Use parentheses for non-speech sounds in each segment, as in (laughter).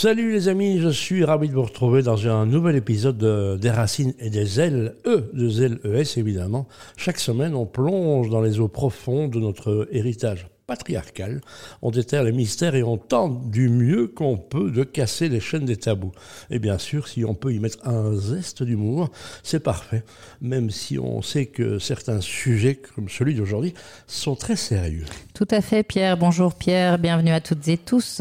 Salut les amis, je suis ravi de vous retrouver dans un nouvel épisode des racines et des ailes, E, de ailes ES évidemment. Chaque semaine, on plonge dans les eaux profondes de notre héritage patriarcal, on déterre les mystères et on tente du mieux qu'on peut de casser les chaînes des tabous. Et bien sûr, si on peut y mettre un zeste d'humour, c'est parfait, même si on sait que certains sujets, comme celui d'aujourd'hui, sont très sérieux. Tout à fait, Pierre. Bonjour Pierre, bienvenue à toutes et tous.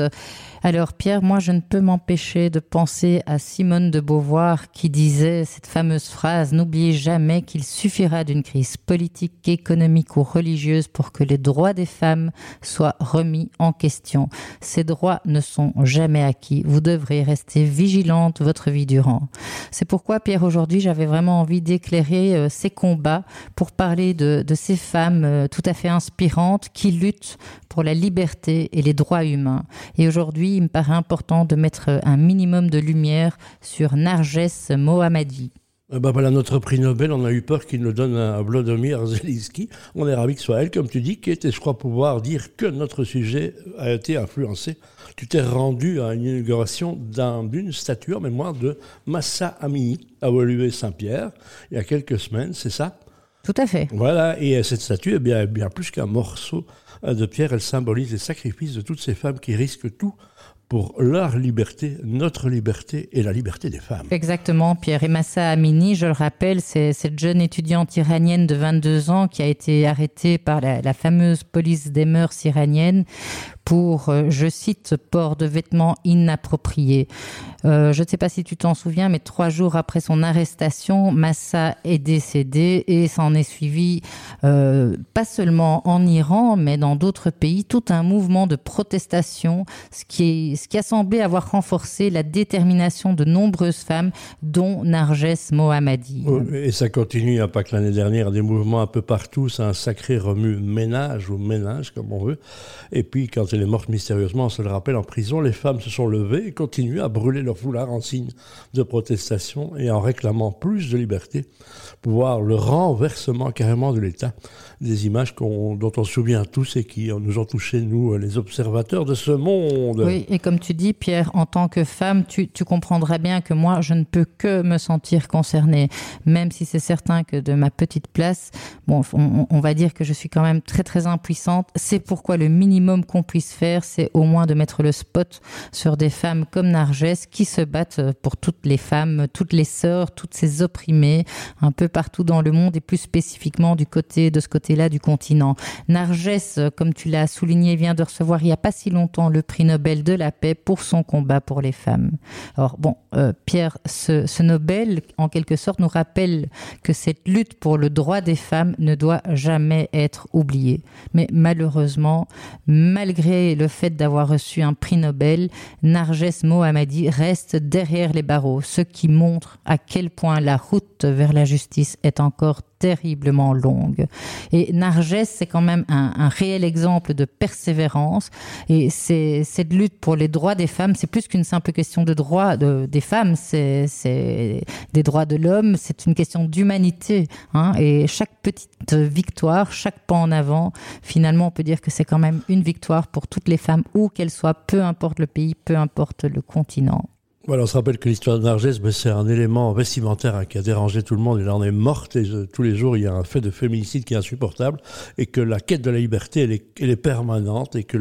Alors Pierre, moi je ne peux m'empêcher de penser à Simone de Beauvoir qui disait cette fameuse phrase N'oubliez jamais qu'il suffira d'une crise politique, économique ou religieuse pour que les droits des femmes soient remis en question. Ces droits ne sont jamais acquis. Vous devrez rester vigilante votre vie durant. C'est pourquoi Pierre aujourd'hui j'avais vraiment envie d'éclairer euh, ces combats pour parler de, de ces femmes euh, tout à fait inspirantes qui luttent pour la liberté et les droits humains. Et aujourd'hui, il me paraît important de mettre un minimum de lumière sur Narges Mohammadi. Eh ben voilà notre prix Nobel, on a eu peur qu'il nous donne à Vladimir Zelensky. On est ravi que ce soit elle, comme tu dis, qui était, je crois, pouvoir dire que notre sujet a été influencé. Tu t'es rendu à une inauguration d'une statue en mémoire de Massa Amini à Woluwe Saint-Pierre, il y a quelques semaines, c'est ça? Tout à fait. Voilà, et cette statue est bien, bien plus qu'un morceau de pierre, elle symbolise les sacrifices de toutes ces femmes qui risquent tout pour leur liberté, notre liberté et la liberté des femmes. Exactement, Pierre. Et Massa Amini, je le rappelle, c'est cette jeune étudiante iranienne de 22 ans qui a été arrêtée par la, la fameuse police des mœurs iraniennes pour, euh, je cite, port de vêtements inappropriés. Euh, je ne sais pas si tu t'en souviens, mais trois jours après son arrestation, Massa est décédé et s'en est suivi, euh, pas seulement en Iran, mais dans d'autres pays, tout un mouvement de protestation, ce qui, a semblé avoir renforcé la détermination de nombreuses femmes, dont Narges Mohammadi. Et ça continue, il n'y a pas que l'année dernière, des mouvements un peu partout, c'est un sacré remue-ménage ou ménage, comme on veut. Et puis, quand elle est morte mystérieusement, on se le rappelle, en prison, les femmes se sont levées et continuent à brûler leur foulard en signe de protestation et en réclamant plus de liberté, pouvoir le renversement carrément de l'État. Des images dont on se souvient tous et qui nous ont touché, nous, les observateurs de ce monde. Oui, et comme tu dis, Pierre, en tant que femme, tu, tu comprendrais bien que moi, je ne peux que me sentir concernée, même si c'est certain que de ma petite place, bon, on, on va dire que je suis quand même très très impuissante. C'est pourquoi le minimum qu'on puisse faire, c'est au moins de mettre le spot sur des femmes comme Narges qui se battent pour toutes les femmes, toutes les sœurs, toutes ces opprimées, un peu partout dans le monde et plus spécifiquement du côté de ce côté-là du continent. Narges, comme tu l'as souligné, vient de recevoir il n'y a pas si longtemps le prix Nobel de la paix pour son combat pour les femmes. Alors bon, euh, Pierre, ce, ce Nobel, en quelque sorte, nous rappelle que cette lutte pour le droit des femmes ne doit jamais être oubliée. Mais malheureusement, malgré le fait d'avoir reçu un prix Nobel, Narges Mohammadi reste derrière les barreaux, ce qui montre à quel point la route vers la justice est encore terriblement longue. Et Narges, c'est quand même un, réel exemple de persévérance. Et cette lutte pour les droits des femmes, c'est plus qu'une simple question de droits de, des femmes, c'est des droits de l'homme, c'est une question d'humanité. Hein, et chaque petite victoire, chaque pas en avant, finalement, on peut dire que c'est quand même une victoire pour toutes les femmes, où qu'elles soient, peu importe le pays, peu importe le continent. Voilà, on se rappelle que l'histoire de Nargès, ben, c'est un élément vestimentaire hein, qui a dérangé tout le monde. Il en est morte et euh, tous les jours, il y a un fait de féminicide qui est insupportable et que la quête de la liberté, elle est, permanente et que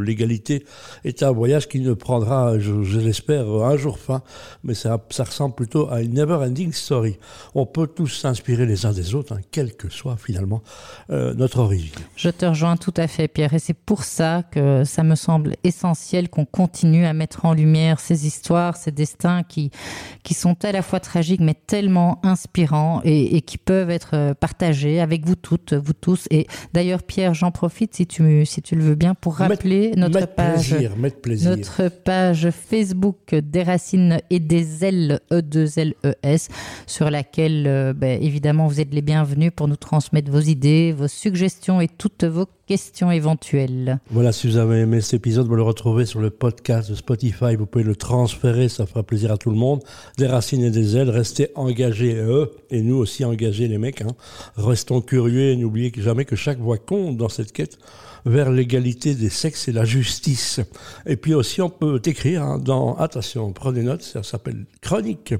l'égalité est un voyage qui ne prendra, je, l'espère, un jour fin. Mais ça, ça ressemble plutôt à une never-ending story. On peut tous s'inspirer les uns des autres, hein, quelle que soit finalement euh, notre origine. Je te rejoins tout à fait, Pierre. Et c'est pour ça que ça me semble essentiel qu'on continue à mettre en lumière ces histoires, ces destins qui, qui sont à la fois tragiques mais tellement inspirants et, et qui peuvent être euh, partagés avec vous toutes, vous tous. Et d'ailleurs, Pierre, j'en profite si tu, si tu le veux bien pour rappeler mettre, notre mettre page, plaisir, mettre plaisir. notre page Facebook des racines et des ailes E2LES sur laquelle, euh, ben, évidemment, vous êtes les bienvenus pour nous transmettre vos idées, vos suggestions et toutes vos questions éventuelles. Voilà, si vous avez aimé cet épisode, vous le retrouvez sur le podcast de Spotify. Vous pouvez le transférer, ça fera plaisir à tout le monde. Des racines et des ailes, restez engagés, eux, et nous aussi engagés, les mecs. Hein. Restons curieux et n'oubliez jamais que chaque voix compte dans cette quête vers l'égalité des sexes et la justice. Et puis aussi, on peut écrire hein, dans, attention, prenez note, ça s'appelle Chronique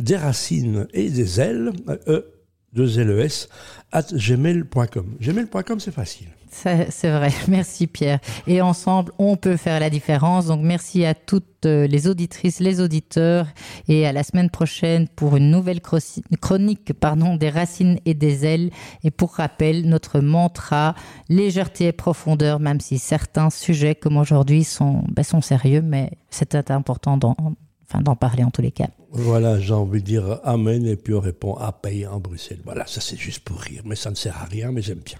des racines et des ailes, E, 2 LES, at gmail.com. Gmail.com, c'est facile. C'est vrai, (laughs) merci Pierre. Et ensemble, on peut faire la différence. Donc merci à toutes euh, les auditrices, les auditeurs et à la semaine prochaine pour une nouvelle chronique pardon, des racines et des ailes. Et pour rappel, notre mantra, légèreté et profondeur, même si certains sujets comme aujourd'hui sont, ben, sont sérieux, mais c'est important enfin, parler en tous les cas. Voilà, j'ai envie de dire Amen et puis on répond à payer en Bruxelles. Voilà, ça c'est juste pour rire, mais ça ne sert à rien, mais j'aime bien.